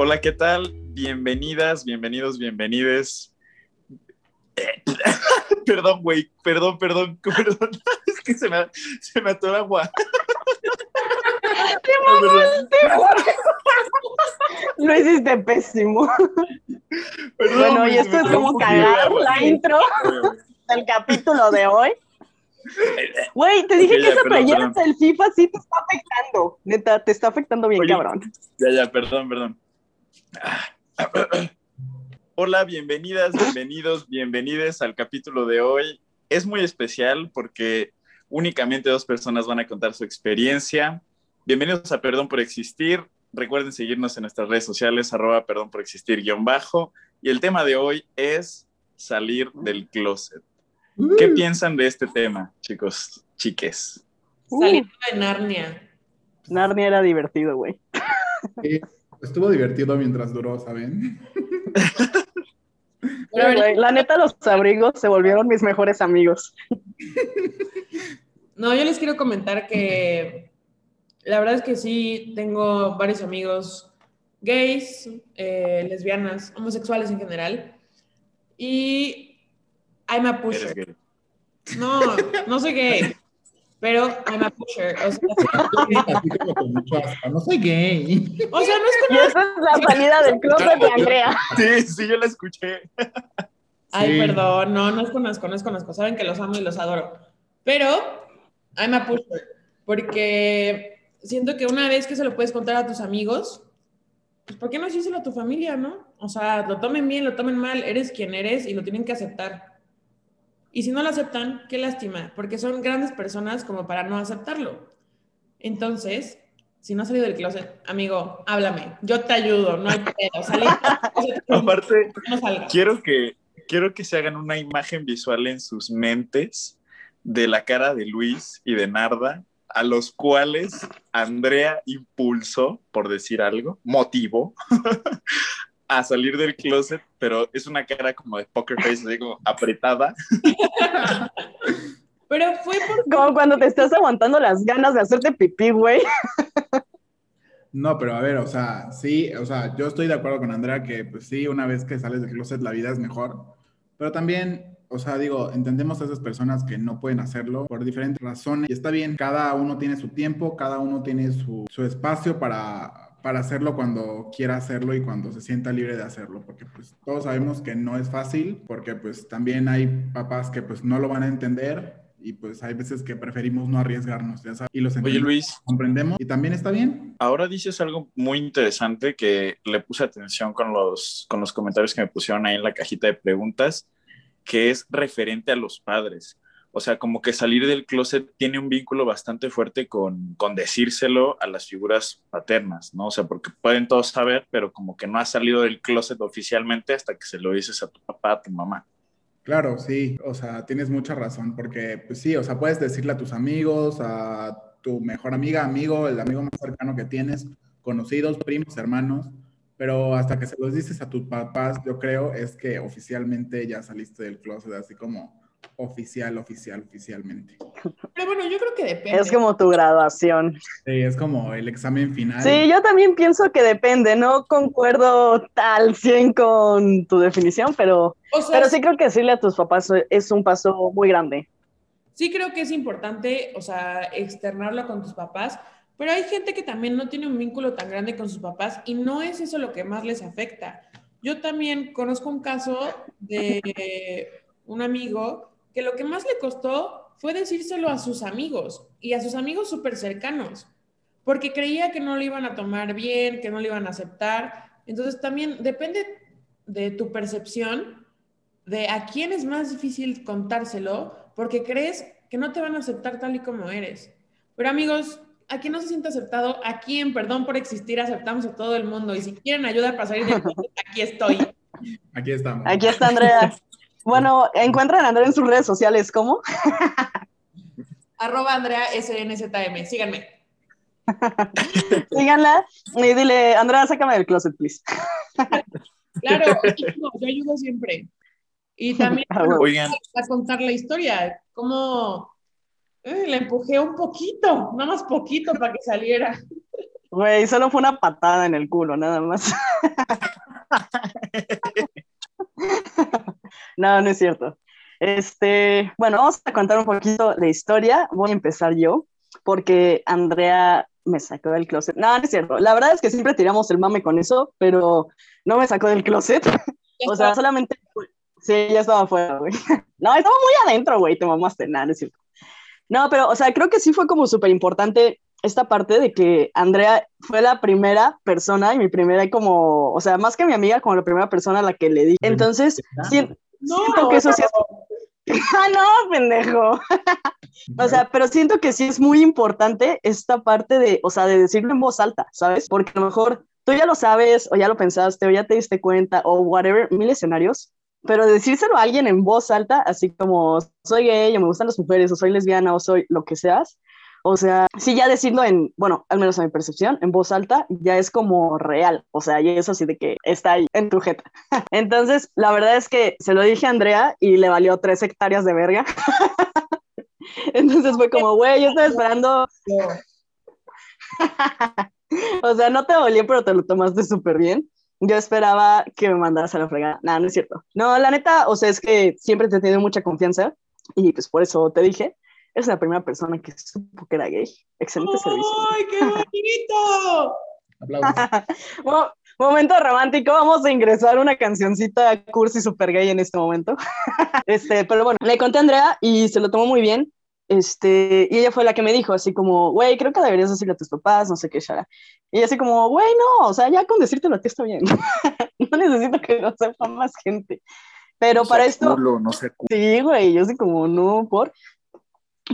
Hola, ¿qué tal? Bienvenidas, bienvenidos, bienvenides. perdón, güey, perdón, perdón, perdón. Es que se me, se me atora agua. Lo hiciste pésimo. Perdón, bueno, y esto es atoró como cagar agua. la intro del capítulo de hoy. Güey, te dije que ya, esa perdón, playera perdón. del FIFA sí te está afectando. Neta, te está afectando bien, Oye, cabrón. Ya, ya, perdón, perdón. Hola, bienvenidas, bienvenidos, bienvenides al capítulo de hoy. Es muy especial porque únicamente dos personas van a contar su experiencia. Bienvenidos a Perdón por Existir. Recuerden seguirnos en nuestras redes sociales, arroba perdón por existir guion bajo. Y el tema de hoy es salir del closet. ¿Qué piensan de este tema, chicos, chiques? Saliendo de Narnia. Narnia era divertido, güey. Estuvo divertido mientras duró, ¿saben? La neta, los abrigos se volvieron mis mejores amigos. no, yo les quiero comentar que la verdad es que sí, tengo varios amigos gays, eh, lesbianas, homosexuales en general. Y I'm a pusher. No, no soy gay, pero I'm a pusher. O sea, sí, Así como con mucho asco. No soy gay. o sea, no es Y esa es la salida del closet de Andrea. Sí, sí, yo la escuché. Ay, Sí. perdón, no, no es con asco, no es con asco. Saben que los amo y los adoro. Pero, I'm a pusher. Porque siento que una vez que se lo puedes contar a tus amigos, pues ¿por qué no decírselo a tu familia, no? O sea, lo tomen bien, lo tomen mal, eres quien eres y lo tienen que aceptar. Y si no lo aceptan, qué lástima, porque son grandes personas como para no aceptarlo. Entonces, si no has salido del closet, amigo, háblame, yo te ayudo, no hay pedo, Aparte, no quiero que, quiero que se hagan una imagen visual en sus mentes de la cara de Luis y de Narda, a los cuales Andrea impulsó, por decir algo, motivó a salir del closet, pero es una cara como de poker face, digo, apretada. Pero fue por Como cuando te estás aguantando las ganas de hacerte pipí, güey. No, pero a ver, o sea, sí, o sea, yo estoy de acuerdo con Andrea que, pues sí, una vez que sales del closet la vida es mejor, pero también, o sea, digo, entendemos a esas personas que no pueden hacerlo por diferentes razones y está bien, cada uno tiene su tiempo, cada uno tiene su, su espacio para, para hacerlo cuando quiera hacerlo y cuando se sienta libre de hacerlo, porque pues todos sabemos que no es fácil, porque pues también hay papás que pues no lo van a entender y pues hay veces que preferimos no arriesgarnos, ya sabes, y los Oye, Luis, comprendemos y también está bien. ahora dices algo muy interesante que le puse atención con los, con los comentarios que me pusieron ahí en la cajita de preguntas, que es referente a los padres. O sea, como que salir del closet tiene un vínculo bastante fuerte con, con decírselo a las figuras paternas, ¿no? O sea, porque pueden todos saber, pero como que no has salido del closet oficialmente hasta que se lo dices a tu papá, a tu mamá. Claro, sí, o sea, tienes mucha razón, porque pues sí, o sea, puedes decirle a tus amigos, a tu mejor amiga, amigo, el amigo más cercano que tienes, conocidos, primos, hermanos, pero hasta que se los dices a tus papás, yo creo, es que oficialmente ya saliste del closet, así como oficial, oficial, oficialmente. Pero bueno, yo creo que depende. Es como tu graduación. Sí, es como el examen final. Sí, yo también pienso que depende. No concuerdo tal 100 con tu definición, pero, O sea, pero sí creo que decirle a tus papás es un paso muy grande. sí creo que es importante, o sea, externarlo con tus papás, pero hay gente que también no tiene un vínculo tan grande con sus papás y no es eso lo que más les afecta. Yo también conozco un caso de un amigo que lo que más le costó fue decírselo a sus amigos y a sus amigos súper cercanos, porque creía que no lo iban a tomar bien, que no lo iban a aceptar. Entonces también depende de tu percepción de a quién es más difícil contárselo porque crees que no te van a aceptar tal y como eres. Pero amigos, a quien no se siente aceptado, aquí en Perdón por Existir aceptamos a todo el mundo y si quieren ayuda para salir closet, aquí estoy. Aquí estamos. Aquí está Andrea. Bueno, encuentran a Andrea en sus redes sociales, ¿cómo? Arroba Andrea SNZM, síganme. Síganla y dile, Andrea, sácame del closet, please. Claro, yo ayudo siempre. Y también Ah, bueno. Oigan, a contar la historia, cómo eh, la empujé un poquito, nada más poquito para que saliera. Güey, solo fue una patada en el culo, nada más. no, no es cierto. Este, bueno, vamos a contar un poquito de historia. Voy a empezar yo, porque Andrea me sacó del closet. No, no es cierto. La verdad es que siempre tiramos el mame con eso, pero no me sacó del closet. o sea, solamente. Sí, ya estaba afuera, güey. No, estaba muy adentro, güey. Te mamaste. Nada, no es cierto. No, pero, o sea, creo que sí fue como súper importante esta parte de que Andrea fue la primera persona y mi primera como, o sea, más que mi amiga, como la primera persona a la que le di. Entonces, siento, que eso sí es... ah, no, pendejo. o sea, pero siento que sí es muy importante esta parte de, o sea, de decirlo en voz alta, ¿sabes? Porque a lo mejor tú ya lo sabes o ya lo pensaste o ya te diste cuenta o whatever, mil escenarios, pero decírselo a alguien en voz alta, así como soy gay o me gustan las mujeres o soy lesbiana o soy lo que seas, o sea, sí, ya decirlo en, bueno, al menos a mi percepción, en voz alta, ya es como real. O sea, y eso sí de que está ahí en tu jeta. Entonces, la verdad es que se lo dije a Andrea y le valió tres hectáreas de verga. Entonces fue como, güey, yo estaba esperando. o sea, no te dolió, pero te lo tomaste súper bien. Yo esperaba que me mandaras a la fregada. Nada, no es cierto. No, la neta, o sea, es que siempre te he tenido mucha confianza y pues por eso te dije es la primera persona que supo que era gay. Excelente servicio. ¡Ay, qué bonito! Aplausos. momento romántico, vamos a ingresar una cancioncita cursi super gay en este momento. este, pero bueno, le conté a Andrea y se lo tomó muy bien. Este, y ella fue la que me dijo, así como, güey, creo que deberías decirle a tus papás, no sé qué, Shara. Y así como, güey, no, o sea, ya con decírtelo a ti está bien. no necesito que lo sepa más gente. Pero para esto. no sé sí, güey, yo así como, no, por.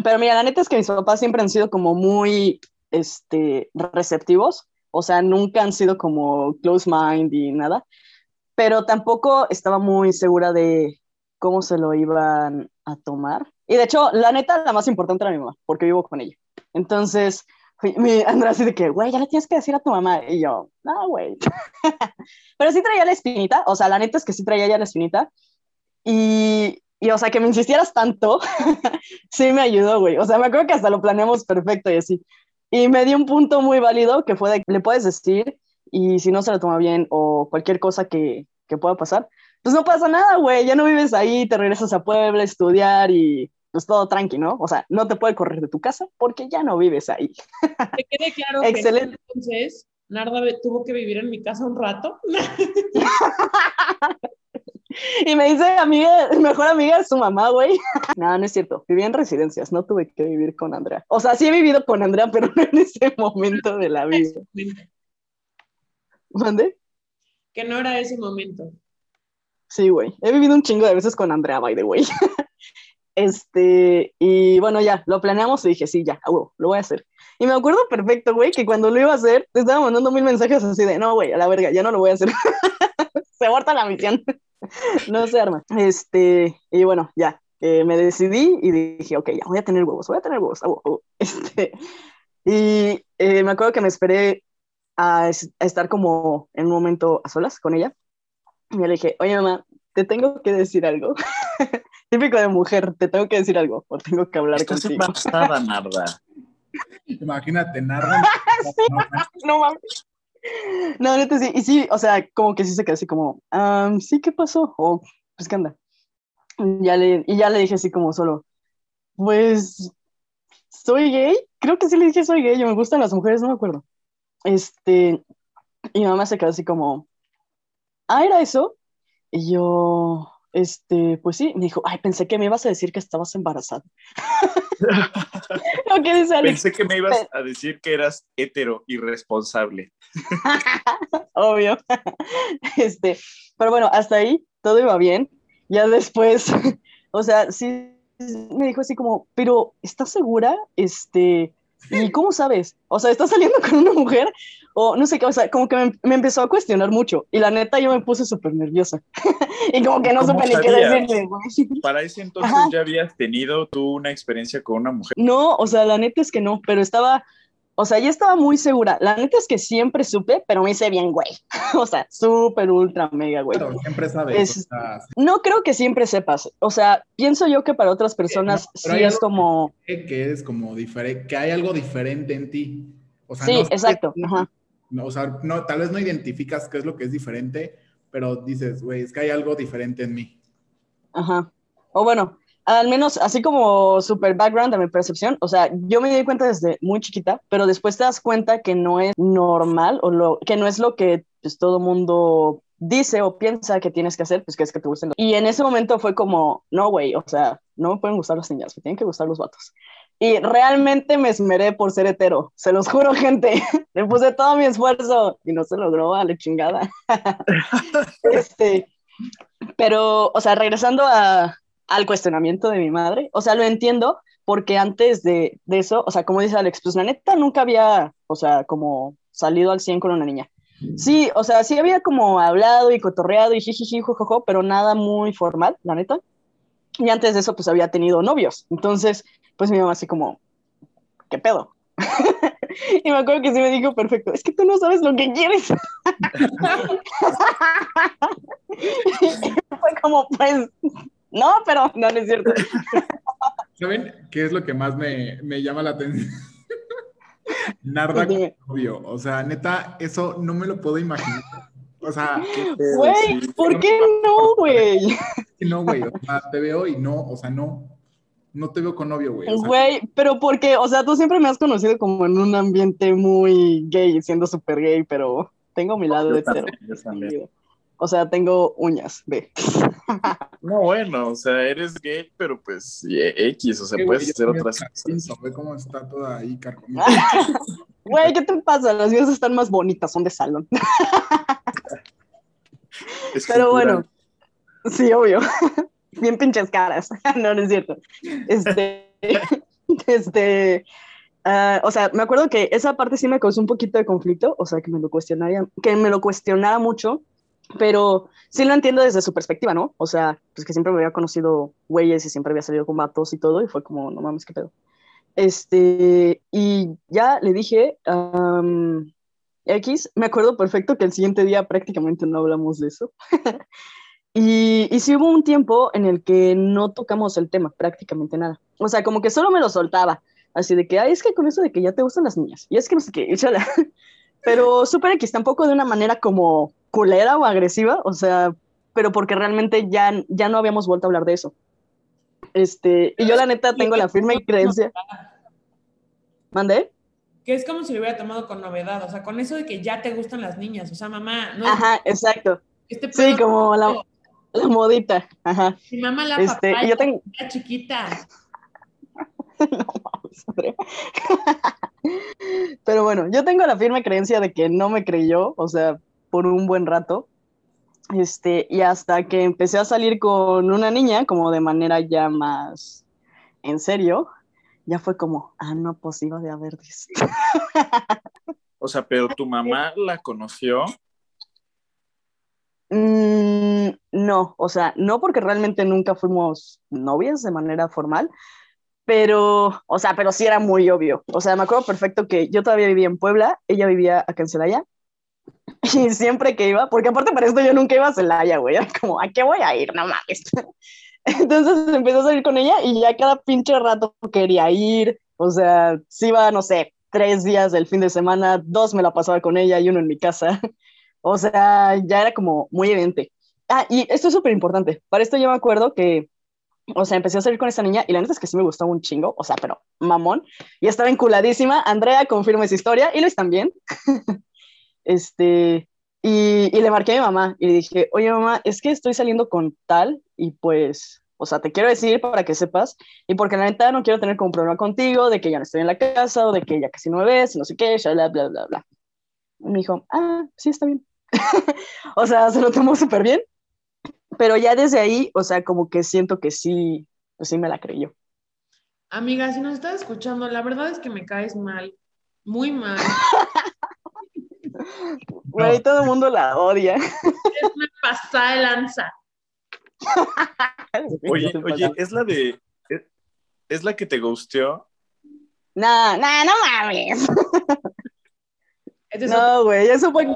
Pero mira, la neta es que mis papás siempre han sido como muy este, receptivos, o sea, nunca han sido como close mind y nada, pero tampoco estaba muy segura de cómo se lo iban a tomar. Y de hecho, la neta, la más importante era mi mamá, porque vivo con ella. Entonces, mi Andrea así de que, güey, ya le tienes que decir a tu mamá. Y yo, no, güey. pero sí traía la espinita, o sea, la neta es que sí traía ya la espinita. Y, y, o sea, que me insistieras tanto, sí me ayudó, güey. O sea, me acuerdo que hasta lo planeamos perfecto y así. Y me dio un punto muy válido que fue de, le puedes decir y si no se lo toma bien o cualquier cosa que, que pueda pasar, pues no pasa nada, güey. Ya no vives ahí, te regresas a Puebla a estudiar y pues todo tranqui, ¿no? O sea, no te puede correr de tu casa porque ya no vives ahí. Que quede claro Excelente. que entonces Narda tuvo que vivir en mi casa un rato. Y me dice, amiga, mejor amiga es su mamá, güey. No, no es cierto. Viví en residencias, no tuve que vivir con Andrea. O sea, sí he vivido con Andrea, pero no en ese momento de la vida. ¿Mande? Que no era ese momento. Sí, güey. He vivido un chingo de veces con Andrea, by the way. Este, y bueno, ya, lo planeamos y dije, sí, ya, lo voy a hacer. Y me acuerdo perfecto, güey, que cuando lo iba a hacer, te estaba mandando mil mensajes así de, no, güey, a la verga, ya no lo voy a hacer. Se aborta la misión. no se arma. Este, y bueno, ya, eh, me decidí y dije, ok, ya voy a tener huevos, voy a tener huevos. Este, y eh, me acuerdo que me esperé a, estar como en un momento a solas con ella. Y le dije, oye mamá, te tengo que decir algo. Típico de mujer, te tengo que decir algo o tengo que hablar Estás contigo. embarazada, Narda. Imagínate, Narda. no mames. No, neta sí. Y sí, o sea, como que sí se quedó así como, sí, ¿qué pasó? O, pues, ¿qué anda? Ya, le, y ya le dije así como solo, pues, ¿soy gay? Creo que sí le dije soy gay, yo me gustan las mujeres, no me acuerdo. Este, y mi mamá se quedó así como, ah, ¿era eso? Y yo, este, pues sí, me dijo, ay, pensé que me ibas a decir que estabas embarazada. Pensé que me ibas a decir que eras hetero irresponsable. Obvio. Este, pero bueno, hasta ahí todo iba bien. Ya después, o sea, sí me dijo así como, pero ¿estás segura? Este, ¿y cómo sabes? O sea, ¿estás saliendo con una mujer? O no sé qué, o sea, como que me, empezó a cuestionar mucho. Y la neta, yo me puse súper nerviosa. y como que no supe ni qué decirle, Para ese entonces ya habías tenido tú una experiencia con una mujer. No, o sea, la neta es que no, pero estaba, o sea, ya estaba muy segura. La neta es que siempre supe, pero me hice bien, güey. o sea, súper, ultra, mega, güey. Pero siempre sabes. No creo que siempre sepas. O sea, pienso yo que para otras personas sí es como... Que es como diferente, que hay algo diferente en ti. O sea, sí, no exacto. Ajá. no, o sea, no, tal vez no identificas qué es lo que es diferente, pero dices, güey, es que hay algo diferente en mí. Ajá. O bueno, al menos así como super background de mi percepción, o sea, yo me di cuenta desde muy chiquita, pero después te das cuenta que no es normal o lo, que no es lo que pues, todo mundo dice o piensa que tienes que hacer, pues que es que te gusten los... Y en ese momento fue como, no, güey, o sea, no me pueden gustar las niñas, me tienen que gustar los vatos. Y realmente me esmeré por ser hetero, se los juro, gente. Le puse todo mi esfuerzo y no se logró a la chingada. este, pero, o sea, regresando a, al cuestionamiento de mi madre, o sea, lo entiendo porque antes de, de eso, o sea, como dice Alex, pues la neta nunca había, o sea, como salido al 100 con una niña. Sí, o sea, sí había como hablado y cotorreado y jijiji, jojojo, pero nada muy formal, la neta. Y antes de eso, pues había tenido novios. Entonces, pues mi mamá así como, ¿qué pedo? y me acuerdo que sí me dijo, perfecto, es que tú no sabes lo que quieres. y fue como, pues, no, pero no, no es cierto. ¿Saben qué es lo que más me, me llama la atención? Narda con Dime. novio. O sea, neta, eso no me lo puedo imaginar. O sea, Güey, ¿por qué no, güey? no, güey. O sea, te veo y no, o sea, no. No te veo con novio, güey. O sea, Güey, pero porque, o sea, tú siempre me has conocido como en un ambiente muy gay, siendo súper gay, pero tengo mi lado Yo hetero. también, yo también. O sea, tengo uñas, ve. No, bueno, o sea, eres gay, pero pues y- X, o sea, güey, puedes yo hacer otras cosas. Ve cómo está toda ahí carcomida. Güey, ¿qué te pasa? Las mías están más bonitas, son de salón. Es Pero cultural. bueno, sí, obvio. Bien pinches caras. no, no es cierto. Este, este, ah, o sea, me acuerdo que esa parte sí me causó un poquito de conflicto, o sea, que me lo cuestionaría, que me lo cuestionara mucho, pero sí lo entiendo desde su perspectiva, ¿no? O sea, pues que siempre me había conocido güeyes y siempre había salido con vatos y todo, y fue como, no mames, qué pedo. Este, y ya le dije, am, X, me acuerdo perfecto que el siguiente día prácticamente no hablamos de eso. y, y sí hubo un tiempo en el que no tocamos el tema, prácticamente nada. O sea, como que solo me lo soltaba. Así de que, ay, es que con eso de que ya te gustan las niñas. Y es que no sé qué. Pero súper X, tampoco de una manera como culera o agresiva, o sea, pero porque realmente ya, ya no habíamos vuelto a hablar de eso. Este, y yo la neta tengo la firme creencia. ¿Mandé? Que es como si lo hubiera tomado con novedad, o sea, con eso de que ya te gustan las niñas, o sea, mamá, no Ajá, exacto. este Sí, como la, la modita. Ajá. Mi mamá la Este, papaya, yo tengo. la chiquita. No. Pero bueno, yo tengo la firme creencia de que no me creyó, o sea, por un buen rato. Este, y hasta que empecé a salir con una niña, como de manera ya más en serio, ya fue como, ah, no, pues iba de haber visto. O sea, pero tu mamá la conoció. Mm, no, o sea, no porque realmente nunca fuimos novias de manera formal, pero, o sea, pero sí era muy obvio. O sea, me acuerdo perfecto que yo todavía vivía en Puebla, ella vivía acá en Celaya, y siempre que iba, porque aparte para esto yo nunca iba a Celaya, güey, era como, ¿a qué voy a ir? No mames. Entonces empecé a salir con ella y ya cada pinche rato quería ir, o sea, si iba, no sé, tres días del fin de semana, dos me la pasaba con ella y uno en mi casa. O sea, ya era como muy evidente. Ah, y esto es súper importante. Para esto yo me acuerdo que, o sea, empecé a salir con esta niña y la neta es que sí me gustaba un chingo, o sea, pero mamón. Y estaba enculadísima. Andrea confirma esa historia y Luis también. este, y, y le marqué a mi mamá y le dije, oye mamá, es que estoy saliendo con tal y pues, o sea, te quiero decir para que sepas y porque la neta no quiero tener como problema contigo de que ya no estoy en la casa o de que ya casi no me ves, no sé qué, bla, bla, bla, bla. Y me dijo, ah, sí, está bien. o sea, se lo tomó súper bien, pero ya desde ahí, o sea, como que siento que sí, pues sí me la creyó. Amiga, si nos estás escuchando, la verdad es que me caes mal, muy mal. Güey, todo el mundo la odia. Es una pasada de lanza. Oye, oye, es la de. es- Es la que te gusteó. No, no, no mames. No, güey, eso fue.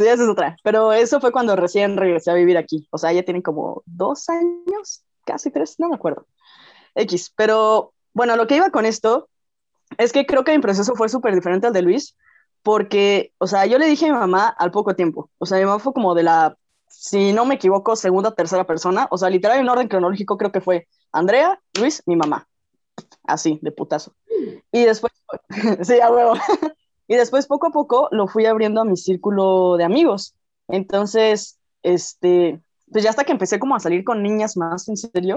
Sí, esa es otra. Pero eso fue cuando recién regresé a vivir aquí. O sea, ya tienen como dos años, casi tres, no me acuerdo. X. Pero bueno, lo que iba con esto Es que creo que mi proceso fue súper diferente al de Luis, porque, o sea, yo le dije a mi mamá al poco tiempo. O sea, mi mamá fue como de la, si no me equivoco, segunda, tercera persona. O sea, literal en orden cronológico creo que fue Andrea, Luis, mi mamá. Así, de putazo. Y después, sí, a huevo. Y después, poco a poco, lo fui abriendo a mi círculo de amigos. Entonces, este, pues ya hasta que empecé como a salir con niñas más en serio,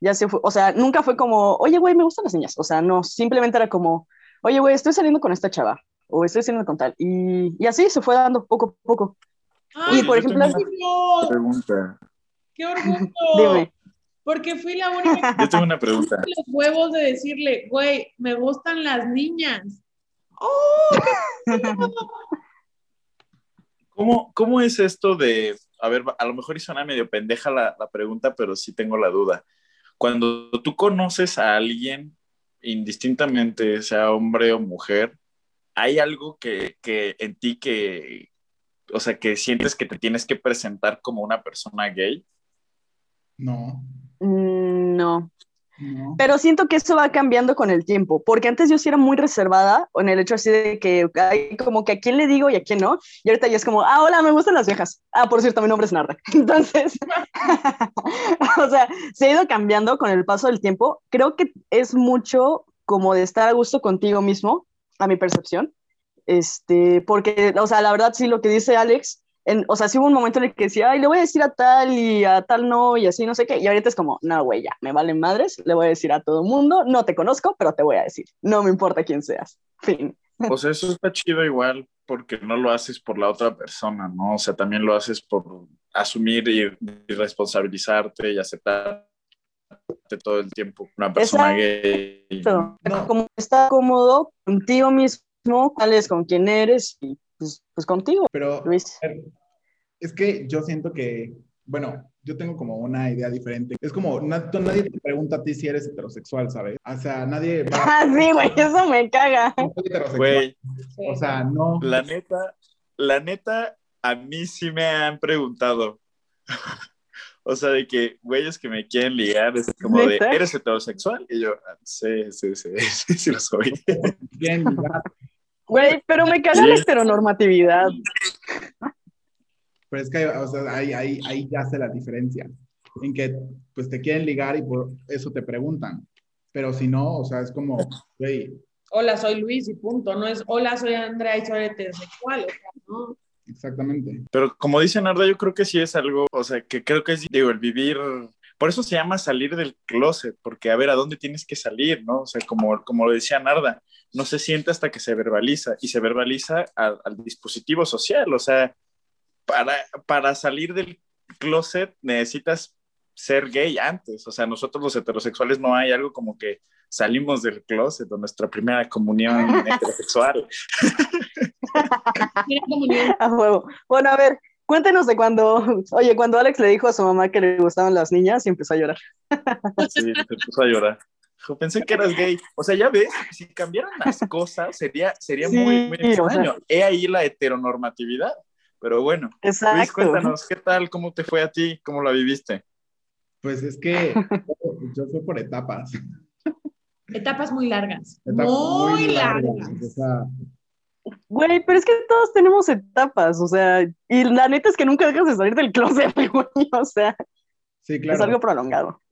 ya se fue, o sea, nunca fue como, oye, güey, me gustan las niñas. O sea, no, simplemente era como, oye, güey, estoy saliendo con esta chava o estoy saliendo con tal. Y, y así se fue dando poco a poco. Ay, y por ejemplo, orgullo, Pregunta. qué orgullo. dime. Porque fui la única que Yo tengo una pregunta. los huevos de decirle, güey, me gustan las niñas. ¡Oh! ¿Cómo, ¿Cómo es esto de, a ver, a lo mejor y suena medio pendeja la, la pregunta, pero sí tengo la duda. Cuando tú conoces a alguien, indistintamente sea hombre o mujer, ¿hay algo que, que en ti que, o sea, que sientes que te tienes que presentar como una persona gay? No, Mm, No, pero siento que eso va cambiando con el tiempo, porque antes yo sí era muy reservada en el hecho así de que hay como que a quién le digo y a quién no, y ahorita ya es como, ah, hola, me gustan las viejas. Ah, por cierto, mi nombre es Narda. Entonces, o sea, se ha ido cambiando con el paso del tiempo. Creo que es mucho como de estar a gusto contigo mismo, a mi percepción, este, porque, o sea, la verdad sí lo que dice Alex, en, o sea, sí hubo un momento en el que decía, ay, le voy a decir a tal y a tal no, y así, no sé qué, y ahorita es como, no, güey, ya, me valen madres, le voy a decir a todo el mundo, no te conozco, pero te voy a decir, no me importa quién seas, fin. Sea, eso está chido igual porque no lo haces por la otra persona, ¿no? O sea, también lo haces por asumir y, y responsabilizarte y aceptarte todo el tiempo una persona gay. Exacto. Como estar cómodo contigo mismo, cuál es con quién eres, y pues, pues contigo, Pero Luis. es que yo siento que, bueno, yo tengo como una idea diferente. Es como, nadie te pregunta a ti si eres heterosexual, ¿sabes? O sea, nadie va Ah, sí, güey, eso me caga. soy heterosexual. Güey, O sea, no. la neta, la neta, a mí sí me han preguntado. O sea, de que güeyes que me quieren ligar, es como de. ¿eres heterosexual? Y yo, "Ah, sí, sí, sí, sí, sí lo soy. Bien. Güey, pero me caga la heteronormatividad. Pero es que, o sea, ahí, ahí, ahí ya hace la diferencia. En que, pues, te quieren ligar y por eso te preguntan. Pero si no, o sea, es como, güey, Hola, soy Luis y punto. No es hola, soy Andrea y soy heterosexual. O sea, no. exactamente. Pero como dice Narda, yo creo que sí es algo, o sea, que creo que es, digo, el vivir, por eso se llama salir del closet, porque a ver, ¿a dónde tienes que salir, no? O sea, como, como lo decía Narda, no se siente hasta que se verbaliza, y se verbaliza al, al dispositivo social, o sea, para, para salir del closet necesitas ser gay antes, o sea, nosotros los heterosexuales no hay algo como que salimos del closet o nuestra primera comunión heterosexual. Tiene comunión. A huevo. Bueno, a ver, cuéntenos de cuando, oye, cuando Alex le dijo a su mamá que le gustaban las niñas y empezó a llorar. Sí, se puso a llorar. Dijo, pensé que eras gay. O sea, ya ves, si cambiaran las cosas, sería, sería Sí, muy, muy o sea. extraño. He ahí la heteronormatividad. Pero bueno, Luis, Exacto. cuéntanos, ¿qué tal? ¿Cómo te fue a ti? ¿Cómo la viviste? Pues es que yo, yo fui por etapas. Etapas muy largas. Etapas muy, largas. O sea, Güey, pero es que todos tenemos etapas, o sea, y la neta es que nunca dejas de salir del closet, güey, o sea, sí, es claro. algo prolongado.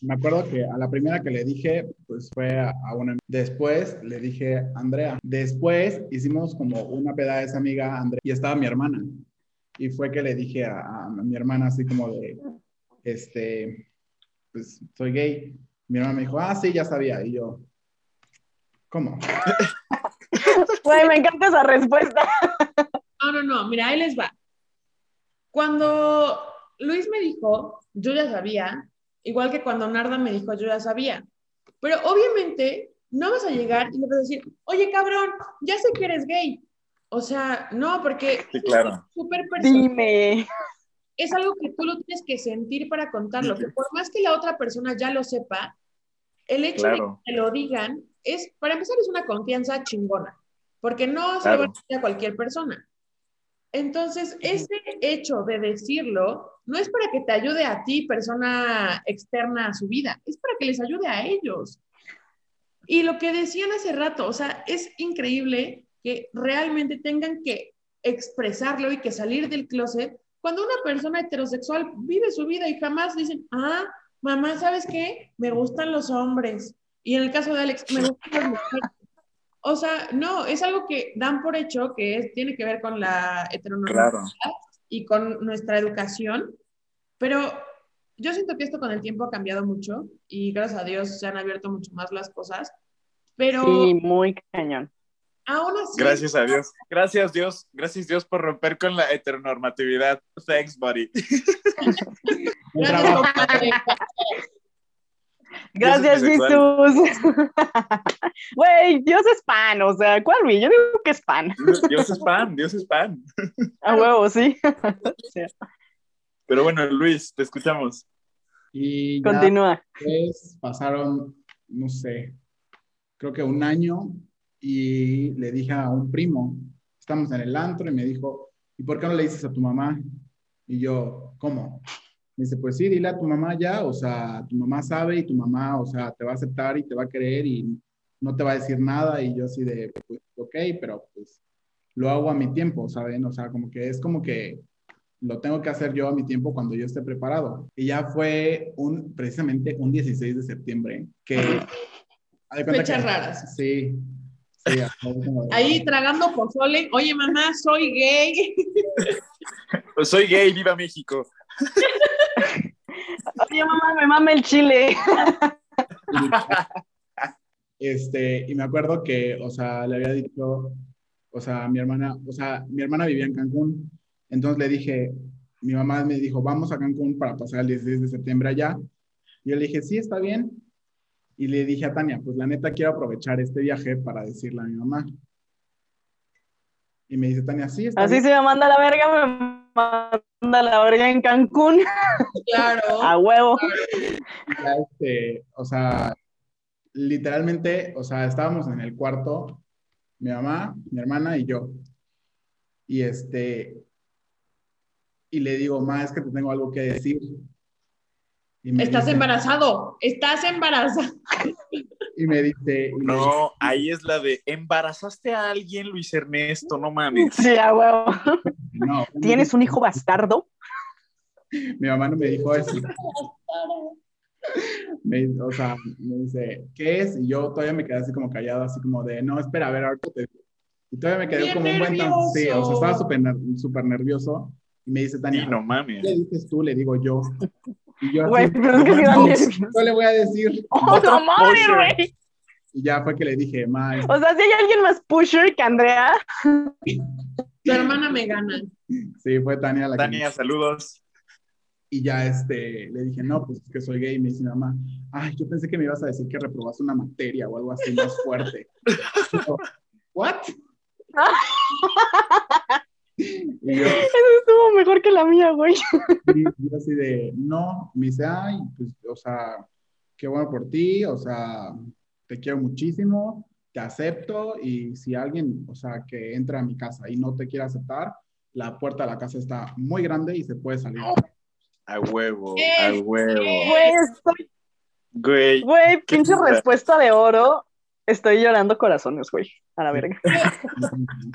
Me acuerdo que a la primera que le dije, pues fue a, a una. Después le dije a Andrea. Después hicimos como una peda de esa amiga Andrea y estaba mi hermana. Y fue que le dije a, a mi hermana así como de, este, pues soy gay. Mi hermana me dijo, ah, sí, ya sabía. Y yo, ¿cómo? Güey, me encanta esa respuesta. No, no, no, mira, ahí les va. Cuando Luis me dijo, yo ya sabía, igual que cuando Narda me dijo, yo ya sabía. Pero obviamente no vas a llegar y le vas a decir, oye, cabrón, ya sé que eres gay. O sea, no, porque Sí, claro. es súper personal. Dime. Es algo que tú lo tienes que sentir para contarlo. Que por más que la otra persona ya lo sepa, el hecho Claro. de que lo digan es, para empezar, es una confianza chingona. Porque no se lo van a decir a cualquier persona. Entonces, ese hecho de decirlo no es para que te ayude a ti, persona externa a su vida, es para que les ayude a ellos. Y lo que decían hace rato, o sea, es increíble que realmente tengan que expresarlo y que salir del closet cuando una persona heterosexual vive su vida y jamás dicen, ah, mamá, ¿sabes qué? Me gustan los hombres. Y en el caso de Alex, me gustan las mujeres. O sea, no, es algo que dan por hecho que es, tiene que ver con la heteronormatividad y con nuestra educación, pero yo siento que esto con el tiempo ha cambiado mucho y gracias a Dios se han abierto mucho más las cosas, pero... Sí, muy cañón. Aún así... Gracias a Dios. Gracias Dios. Gracias Dios por romper con la heteronormatividad. Thanks, buddy. Gracias. Gracias. Jesús. Güey, Dios es pan, o sea, ¿cuál güey? Yo digo que es pan. Dios es pan, Dios es pan. A huevo, sí. Pero bueno, Luis, te escuchamos. Y ya Continúa. después pasaron, no sé, creo que un año y le dije a un primo, estamos en el antro y me dijo, ¿y por qué no le dices a tu mamá? Y yo, ¿cómo? Me dice, pues sí, dile a tu mamá ya, o sea, tu mamá sabe y tu mamá, o sea, te va a aceptar y te va a querer y no te va a decir nada y yo así de, pues, ok, pero pues lo hago a mi tiempo, ¿saben? O sea, como que es como que lo tengo que hacer yo a mi tiempo cuando yo esté preparado. Y ya fue un, precisamente un 16 de septiembre que... Fechas que- raras. Sí. sí Ahí tragando pozole, oye mamá, soy gay. Pues soy gay, viva México. Oye, mamá, me mama el chile. Este, y me acuerdo que, o sea, le había dicho, o sea, mi hermana, o sea, mi hermana vivía en Cancún, entonces le dije, mi mamá me dijo, vamos a Cancún para pasar el 16 de septiembre allá. Y yo le dije, sí, está bien. Y le dije a Tania, pues la neta quiero aprovechar este viaje para decirle a mi mamá. Y me dice Tania, sí, está Así bien. se me manda la verga, me manda la verga en Cancún. Claro. A huevo. ya, este, o sea, literalmente, o sea, estábamos en el cuarto, mi mamá, mi hermana y yo. Y este, y le digo, ma, es que te tengo algo que decir. Y me Estás dice- embarazado, estás embarazada. Y me dice, y me No, ahí es la de embarazaste a alguien, Luis Ernesto, no mames. Sí, a huevo. No, ¿Tienes un hijo bastardo? Mi mamá no me dijo eso. Me, o sea, me dice, ¿qué es? Y yo todavía me quedé así como callado, así como de, no, espera, a ver, ahorita te... Y todavía me quedé Bien como un buen tan... Sí, o sea, estaba súper súper nervioso. Y me dice, Tania, Sí, no ¿qué mames. le dices tú? Le digo yo. Y yo así, Güey, pero es que no, nervios. yo le voy a decir. ¡Oh, no mames, güey! Y ya fue que le dije, ma, es- O sea, si hay alguien más pusher que Andrea, Tu hermana me gana. sí, fue Tania la que... Tania, saludos. Y ya este, le dije, no, pues es que soy gay. Y me dice mi mamá, ay, yo pensé que me ibas a decir que reprobaste una materia o algo así más fuerte. Yo, ¿What? y yo, eso estuvo mejor que la mía, güey. y yo así de, no, me dice, ay, pues, o sea, qué bueno por ti, o sea, te quiero muchísimo, te acepto y si alguien, o sea, que entra a mi casa y no te quiere aceptar, la puerta de la casa está muy grande y se puede salir. A huevo, a huevo. Güey, estoy- Güey, güey, pinche respuesta de oro. Estoy llorando corazones, güey. A la verga.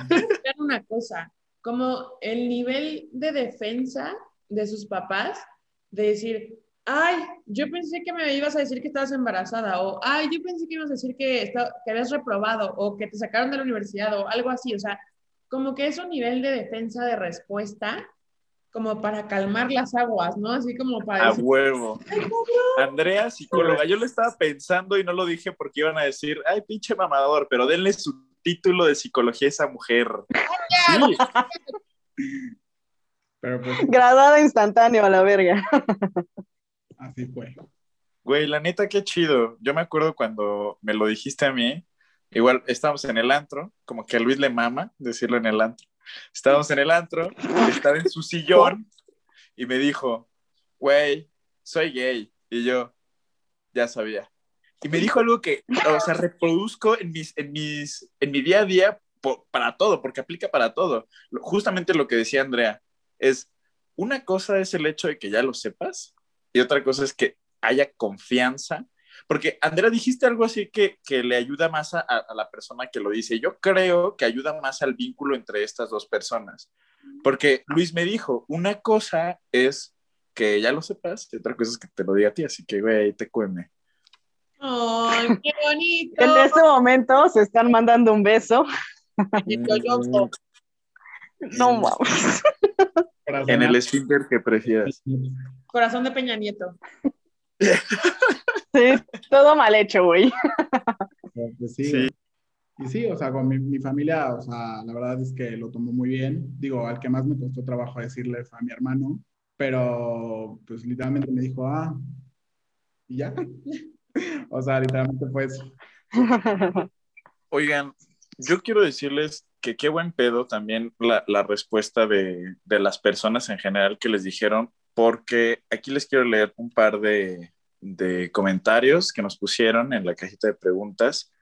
Ver una cosa, como el nivel de defensa de sus papás, de decir, ay, yo pensé que me ibas a decir que estabas embarazada, o ay, yo pensé que ibas a decir que, que habías reprobado, o que te sacaron de la universidad, o algo así, o sea, como que es un nivel de defensa de respuesta, como para calmar las aguas, ¿no? Así como para a decir, huevo. Andrea, psicóloga, yo lo estaba pensando y no lo dije porque iban a decir, ay, pinche mamador, pero denle su título de psicología a esa mujer. Sí, Pero pues Graduada instantáneo a la verga. Así güey, la neta, qué chido. Yo me acuerdo cuando me lo dijiste a mí, igual estábamos en el antro, como que a Luis le mama decirlo en el antro. Estábamos en el antro, estaba en su sillón y me dijo, güey, soy gay. Y yo, ya sabía. Y me dijo algo que, o sea, reproduzco en, mis, en, mis, en mi día a día para todo, porque aplica para todo. Justamente lo que decía Andrea, es una cosa es el hecho de que ya lo sepas y otra cosa es que haya confianza, porque Andrea, dijiste algo así que, que le ayuda más a, a, la persona que lo dice. Yo creo que ayuda más al vínculo entre estas dos personas, porque Luis me dijo, una cosa es que ya lo sepas, y otra cosa es que te lo diga a ti, así que, güey, te cueme. ¡Ay, qué bonito! En este momento se están mandando un beso. No en el esfínter que prefieras. Corazón de Peña Nieto. Sí, todo mal hecho, güey. Pues sí. Sí. Y sí, o sea, con mi, mi familia, o sea, la verdad es que lo tomó muy bien. Digo, al que más me costó trabajo decirle fue a mi hermano, pero pues literalmente me dijo, ah, y ya. O sea, literalmente fue eso. Oigan, yo quiero decirles que qué buen pedo también la, la respuesta de, de, las personas en general que les dijeron, porque aquí les quiero leer un par de, de comentarios que nos pusieron en la cajita de preguntas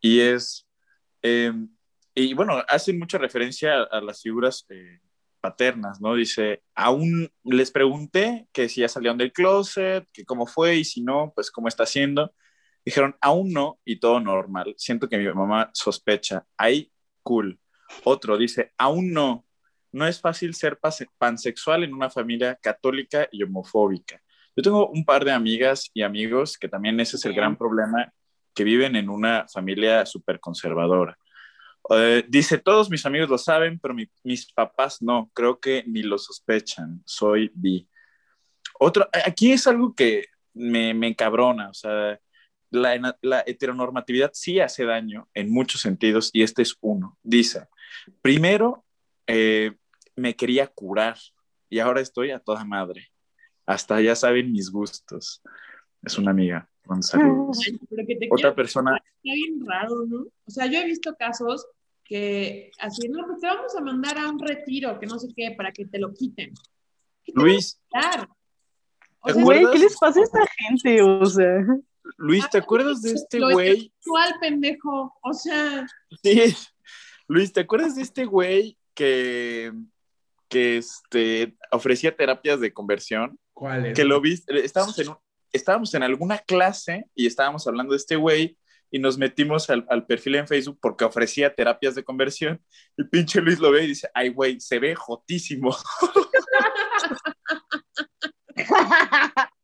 y es, eh, y bueno, hacen mucha referencia a, a las figuras eh, paternas, ¿no? Dice, aún les pregunté que si ya salieron del closet, que cómo fue y si no, pues cómo está haciendo. Dijeron, aún no y todo normal. Siento que mi mamá sospecha. Ahí, cool. Otro dice, aún no. No es fácil ser pansexual en una familia católica y homofóbica. Yo tengo un par de amigas y amigos que también ese es el gran problema, que viven en una familia súper conservadora. Uh, dice, todos mis amigos lo saben, pero mi, mis papás no, creo que ni lo sospechan, soy bi. Otro, aquí es algo que me, me encabrona, o sea, la, la, heteronormatividad sí hace daño en muchos sentidos y este es uno. Dice, primero, eh, me quería curar y ahora estoy a toda madre. Hasta ya saben mis gustos. Es una amiga. Con saludos. Otra persona. Está bien raro, ¿no? O sea, yo he visto casos que así, no, pues te vamos a mandar a un retiro, que no sé qué, para que te lo quiten. ¿Qué te Luis. O sea, güey, ¿qué les pasa a esta gente? O sea. Luis, ¿te acuerdas de este güey? ¿Cuál pendejo? O sea. Sí. Luis, ¿te acuerdas de este güey que, que este, ofrecía terapias de conversión? ¿Cuál es? Que lo viste, estábamos en, un, estábamos en alguna clase y estábamos hablando de este güey y nos metimos al, al, perfil en Facebook porque ofrecía terapias de conversión y pinche Luis lo ve y dice, ay güey, se ve jotísimo.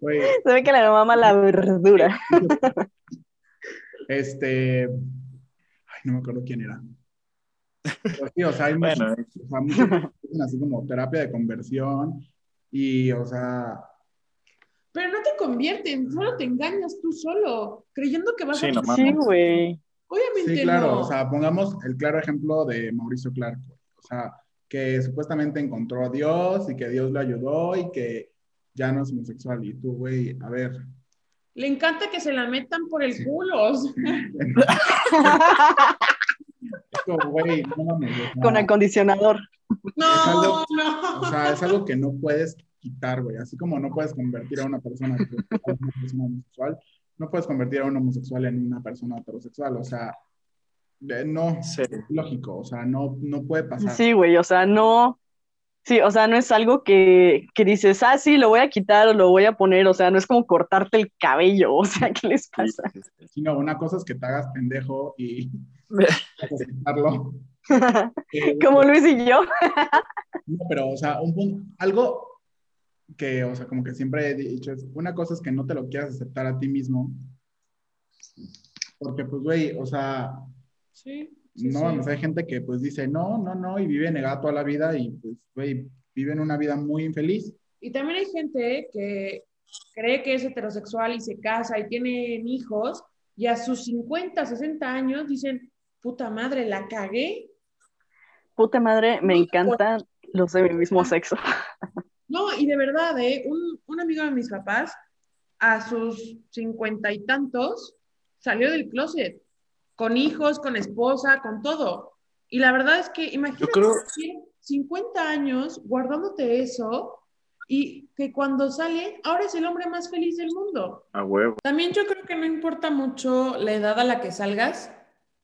Se ve que le mama la verdura. Este, ay, no me acuerdo quién era. Pero sí, o sea, hay bueno, muchos, o sea, muchos, así como terapia de conversión y, o sea, pero no te convierten, solo te engañas tú solo, creyendo que vas sí, a... No sí, güey. Obviamente Sí, claro, no. o sea, pongamos el claro ejemplo de Mauricio Clark, o sea, que supuestamente encontró a Dios y que Dios lo ayudó y que ya no es homosexual. Y tú, güey, a ver. Le encanta que se la metan por el culo. O sea. Esto, güey, no mames. o sea, Con acondicionador. No, algo- no. O sea, es algo que no puedes quitar, güey. Así como no puedes convertir a una persona que es una persona homosexual, no puedes convertir a un homosexual en una persona heterosexual. O sea, no, Sí. es lógico. O sea, no, no puede pasar. Sí, güey, o sea, no. Sí, o sea, no es algo que, que dices, ah, sí, lo voy a quitar o lo voy a poner, o sea, no es como cortarte el cabello, o sea, ¿qué les pasa? Sino una cosa es que te hagas pendejo y aceptarlo. Eh, Como Luis y yo. No, pero, o sea, un punto, algo que, o sea, como que siempre he dicho es, una cosa es que no te lo quieras aceptar a ti mismo, porque, pues, güey, o sea, Sí, sí, no, sí. mames, hay gente que, pues, dice, no, no, no, y vive negada toda la vida y, pues, güey, viven una vida muy infeliz. Y también hay gente que cree que es heterosexual y se casa y tienen hijos y a sus 50, 60 años dicen, puta madre, la cagué. Puta madre, me encantan los de mi mismo sexo. No, y de verdad, ¿eh? un, un amigo de mis papás a sus cincuenta y tantos salió del closet, con hijos, con esposa, con todo. Y la verdad es que imagínate creo- vivir 50 años guardándote eso y que cuando sale, ahora es el hombre más feliz del mundo. A huevo. También yo creo que no importa mucho la edad a la que salgas,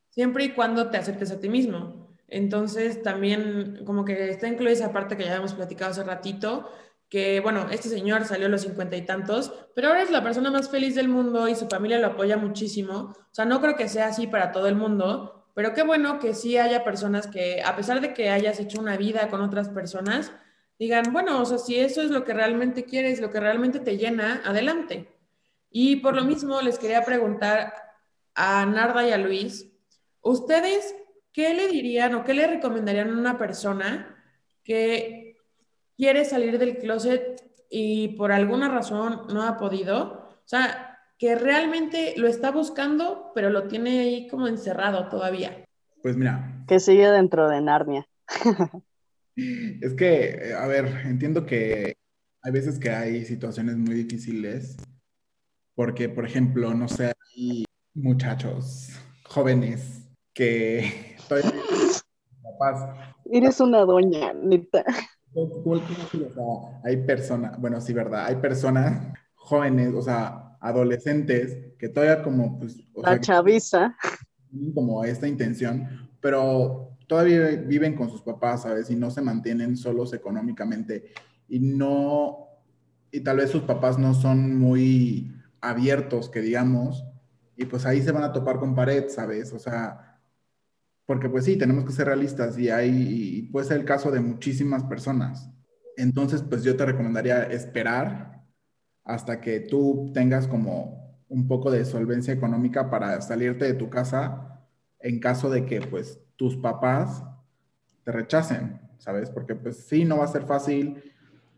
siempre y cuando te aceptes a ti mismo. Entonces también como que está incluida esa parte que ya hemos platicado hace ratito, que, bueno, este señor salió a los cincuenta y tantos, pero ahora es la persona más feliz del mundo y su familia lo apoya muchísimo. O sea, no creo que sea así para todo el mundo, pero qué bueno que sí haya personas que, a pesar de que hayas hecho una vida con otras personas, digan, bueno, o sea, si eso es lo que realmente quieres, lo que realmente te llena, adelante. Y por lo mismo les quería preguntar a Narda y a Luis, ¿ustedes qué le dirían o qué le recomendarían a una persona que quiere salir del closet y por alguna razón no ha podido. O sea, que realmente lo está buscando, pero lo tiene ahí como encerrado todavía. Pues mira. Que sigue dentro de Narnia. es que, a ver, entiendo que hay veces que hay situaciones muy difíciles, porque, por ejemplo, no sé, hay muchachos jóvenes que Eres una doña, neta hay personas, bueno, sí, verdad, hay personas jóvenes, o sea, adolescentes que todavía como, pues... La chaviza. Como esta intención, pero todavía viven con sus papás, ¿sabes? Y no se mantienen solos económicamente y no, y tal vez sus papás no son muy abiertos, que digamos, y pues ahí se van a topar con pared, ¿sabes? O sea, porque pues sí, tenemos que ser realistas y hay, puede ser el caso de muchísimas personas. Entonces, pues yo te recomendaría esperar hasta que tú tengas como un poco de solvencia económica para salirte de tu casa en caso de que pues tus papás te rechacen, ¿sabes? Porque pues sí, no va a ser fácil,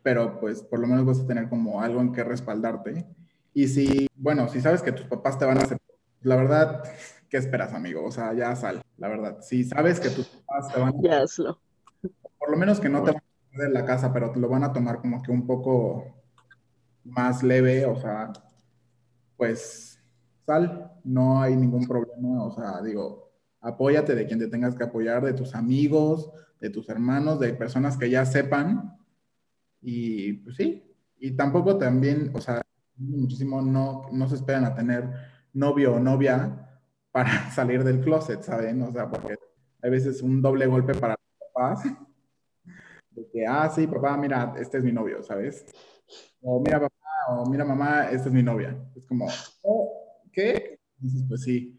pero pues por lo menos vas a tener como algo en que respaldarte. Y si, bueno, si sabes que tus papás te van a aceptar, la verdad, ¿qué esperas, amigo? O sea, ya sal, la verdad. Si sabes que tus papás te van a... Ya hazlo. Por lo menos que no te van a perder la casa, pero te lo van a tomar como que un poco más leve, o sea, pues sal, no hay ningún problema, o sea, digo, apóyate de quien te tengas que apoyar, de tus amigos, de tus hermanos, de personas que ya sepan, y pues sí, y tampoco también, o sea, muchísimo no, no se esperan a tener novio o novia para salir del closet, ¿saben? O sea, porque hay veces un doble golpe para los papás. De que, ah, sí, papá, mira, este es mi novio, ¿sabes? O mira, papá, o mira, mamá, esta es mi novia. Es como, oh, ¿qué? Entonces, pues sí,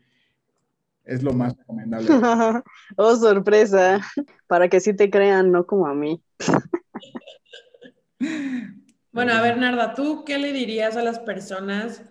es lo más recomendable. oh, sorpresa. Para que sí te crean, no como a mí. Bueno, a ver, Narda, ¿tú qué le dirías a las personas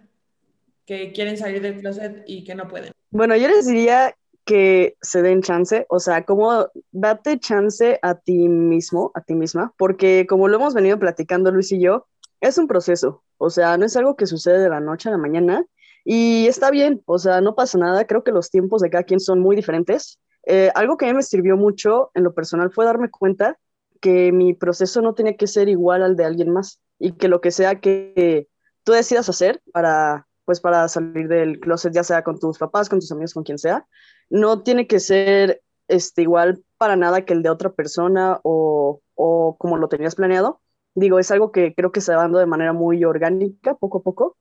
que quieren salir del closet y que no pueden? Bueno, yo les diría que se den chance, o sea, como date chance a ti mismo, a ti misma, porque como lo hemos venido platicando Luis y yo, es un proceso, o sea, no es algo que sucede de la noche a la mañana y está bien, o sea, no pasa nada, creo que los tiempos de cada quien son muy diferentes. Eh, algo que a mí me sirvió mucho en lo personal fue darme cuenta que mi proceso no tenía que ser igual al de alguien más y que lo que sea que tú decidas hacer para pues para salir del closet, ya sea con tus papás, con tus amigos, con quien sea, no tiene que ser este, igual para nada que el de otra persona o, o como lo tenías planeado. Digo, es algo que creo que se va dando de manera muy orgánica, poco a poco.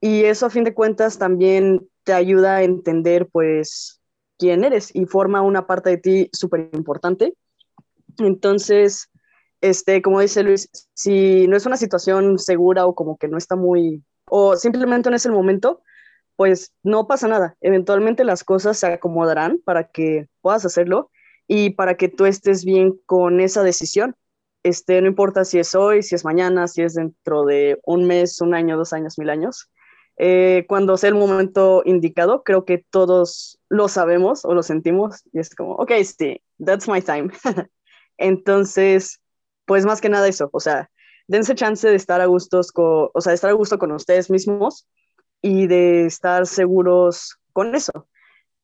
Y eso a fin de cuentas también te ayuda a entender pues quién eres y forma una parte de ti súper importante. Entonces, este, como dice Luis, si no es una situación segura o como que no está muy o simplemente no es el momento, pues no pasa nada. Eventualmente las cosas se acomodarán para que puedas hacerlo y para que tú estés bien con esa decisión. Este, no importa si es hoy, si es mañana, si es dentro de un mes, un año, dos años, mil años. Eh, cuando sea el momento indicado, creo que todos lo sabemos o lo sentimos y es como, ok, sí, that's my time. Entonces, pues más que nada eso, o sea, dense chance de estar a gustos con, o sea, estar a gusto con ustedes mismos y de estar seguros con eso.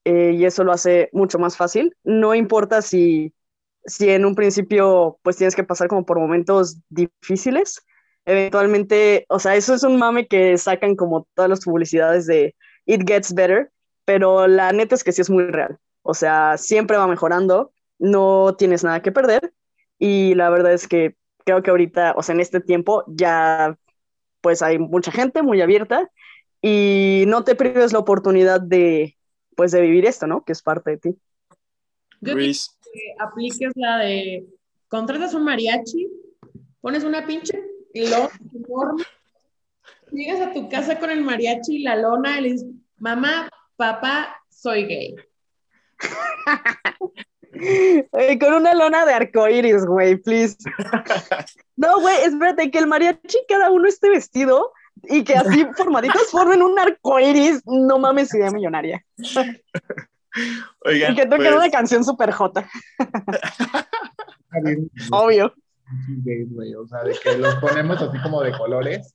Eh, y eso lo hace mucho más fácil. No importa si, si en un principio pues tienes que pasar como por momentos difíciles. Eventualmente, o sea, eso es un mame que sacan como todas las publicidades de It Gets Better, pero la neta es que sí es muy real. O sea, siempre va mejorando, no tienes nada que perder y la verdad es que creo que ahorita, o sea, en este tiempo ya pues hay mucha gente muy abierta y no te prives la oportunidad de pues de vivir esto, ¿no? Que es parte de ti. Yo que apliques la de contratas un mariachi, pones una pinche lona. Llegas a tu casa con el mariachi y la lona y le dices, mamá, papá, soy gay. Eh, con una lona de arcoíris, güey, please. No, güey, espérate, que el mariachi cada uno esté vestido y que así formaditos formen un arcoíris. No mames, idea millonaria. Oigan, y que toquen pues, una canción super jota. Obvio. güey. O sea, de que los ponemos así como de colores.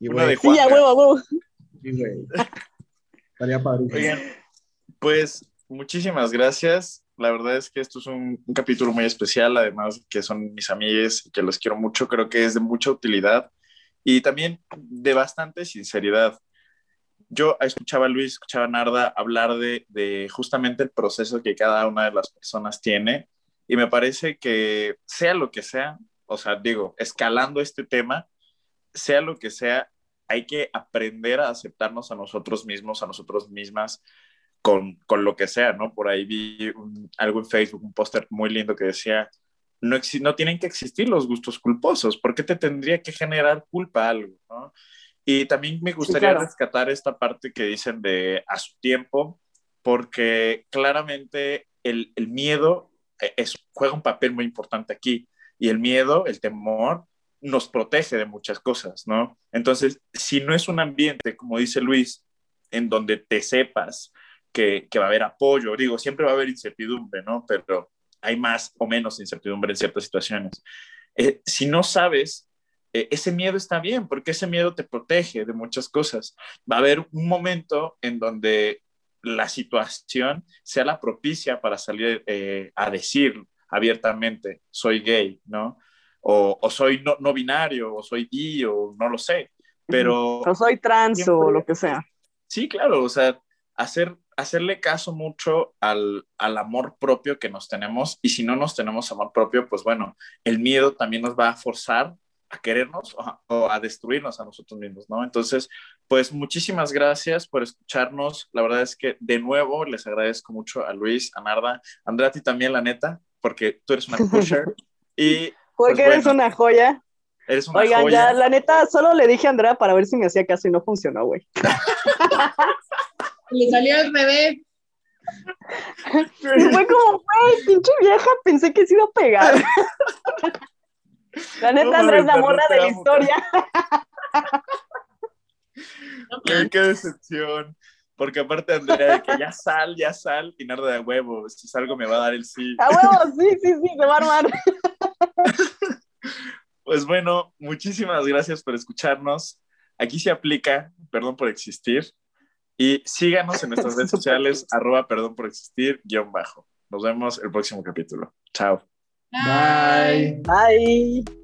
Y, Una güey, de Sí, a huevo, a huevo. sí, güey. Estaría padrísimo. Oigan, pues muchísimas gracias. La verdad es que esto es un, capítulo muy especial, además que son mis amigues y que los quiero mucho. Creo que es de mucha utilidad y también de bastante sinceridad. Yo escuchaba a Luis, escuchaba a Narda hablar de, de justamente el proceso que cada una de las personas tiene y me parece que sea lo que sea, o sea, digo, escalando este tema, sea lo que sea, hay que aprender a aceptarnos a nosotros mismos, a nosotros mismas, con, con lo que sea, ¿no? Por ahí vi un- algo en Facebook, un póster muy lindo que decía, no, no tienen que existir los gustos culposos, ¿por qué te tendría que generar culpa algo, ¿no? Y también me gustaría claro. rescatar esta parte que dicen de a su tiempo, porque claramente el, el miedo eh, es, juega un papel muy importante aquí, y el miedo, el temor, nos protege de muchas cosas, ¿no? Entonces, si no es un ambiente, como dice Luis, en donde te sepas que, que va a haber apoyo, digo, siempre va a haber incertidumbre, ¿no? Pero hay más o menos incertidumbre en ciertas situaciones. Eh, si no sabes, eh, ese miedo está bien, porque ese miedo te protege de muchas cosas. Va a haber un momento en donde la situación sea la propicia para salir eh, a decir abiertamente, soy gay, ¿no? O, o soy no, no binario, o soy bi, o no lo sé. Pero O soy trans o Siempre- lo que sea. Sí, claro, o sea, hacer, hacerle caso mucho al, al amor propio que nos tenemos y si no nos tenemos amor propio, pues bueno, el miedo también nos va a forzar a querernos o a, o a destruirnos a nosotros mismos, ¿no? Entonces, pues muchísimas gracias por escucharnos. La verdad es que de nuevo les agradezco mucho a Luis, a Narda, a Andrea, a ti también, la neta, porque tú eres una pusher y Porque Pues eres bueno. una joya. eres una Oigan, joya. ya, la neta, solo le dije a Andrea para ver si me hacía caso y no funcionó, güey. Le salió al revés. Y fue como, güey, pinche vieja, pensé que se iba a pegar. La neta, No Andrea es la morra de la historia. Qué, qué decepción. Porque aparte Andrea, de que ya sal, ya sal, y Narda de huevo, si salgo me va a dar el sí. A huevo, sí, sí, sí, se va a armar. Pues bueno, muchísimas gracias por escucharnos. Aquí se aplica, perdón por existir. Y síganos en nuestras redes sociales, arroba perdón por existir, guion bajo. Nos vemos el próximo capítulo. Chao. Bye. Bye.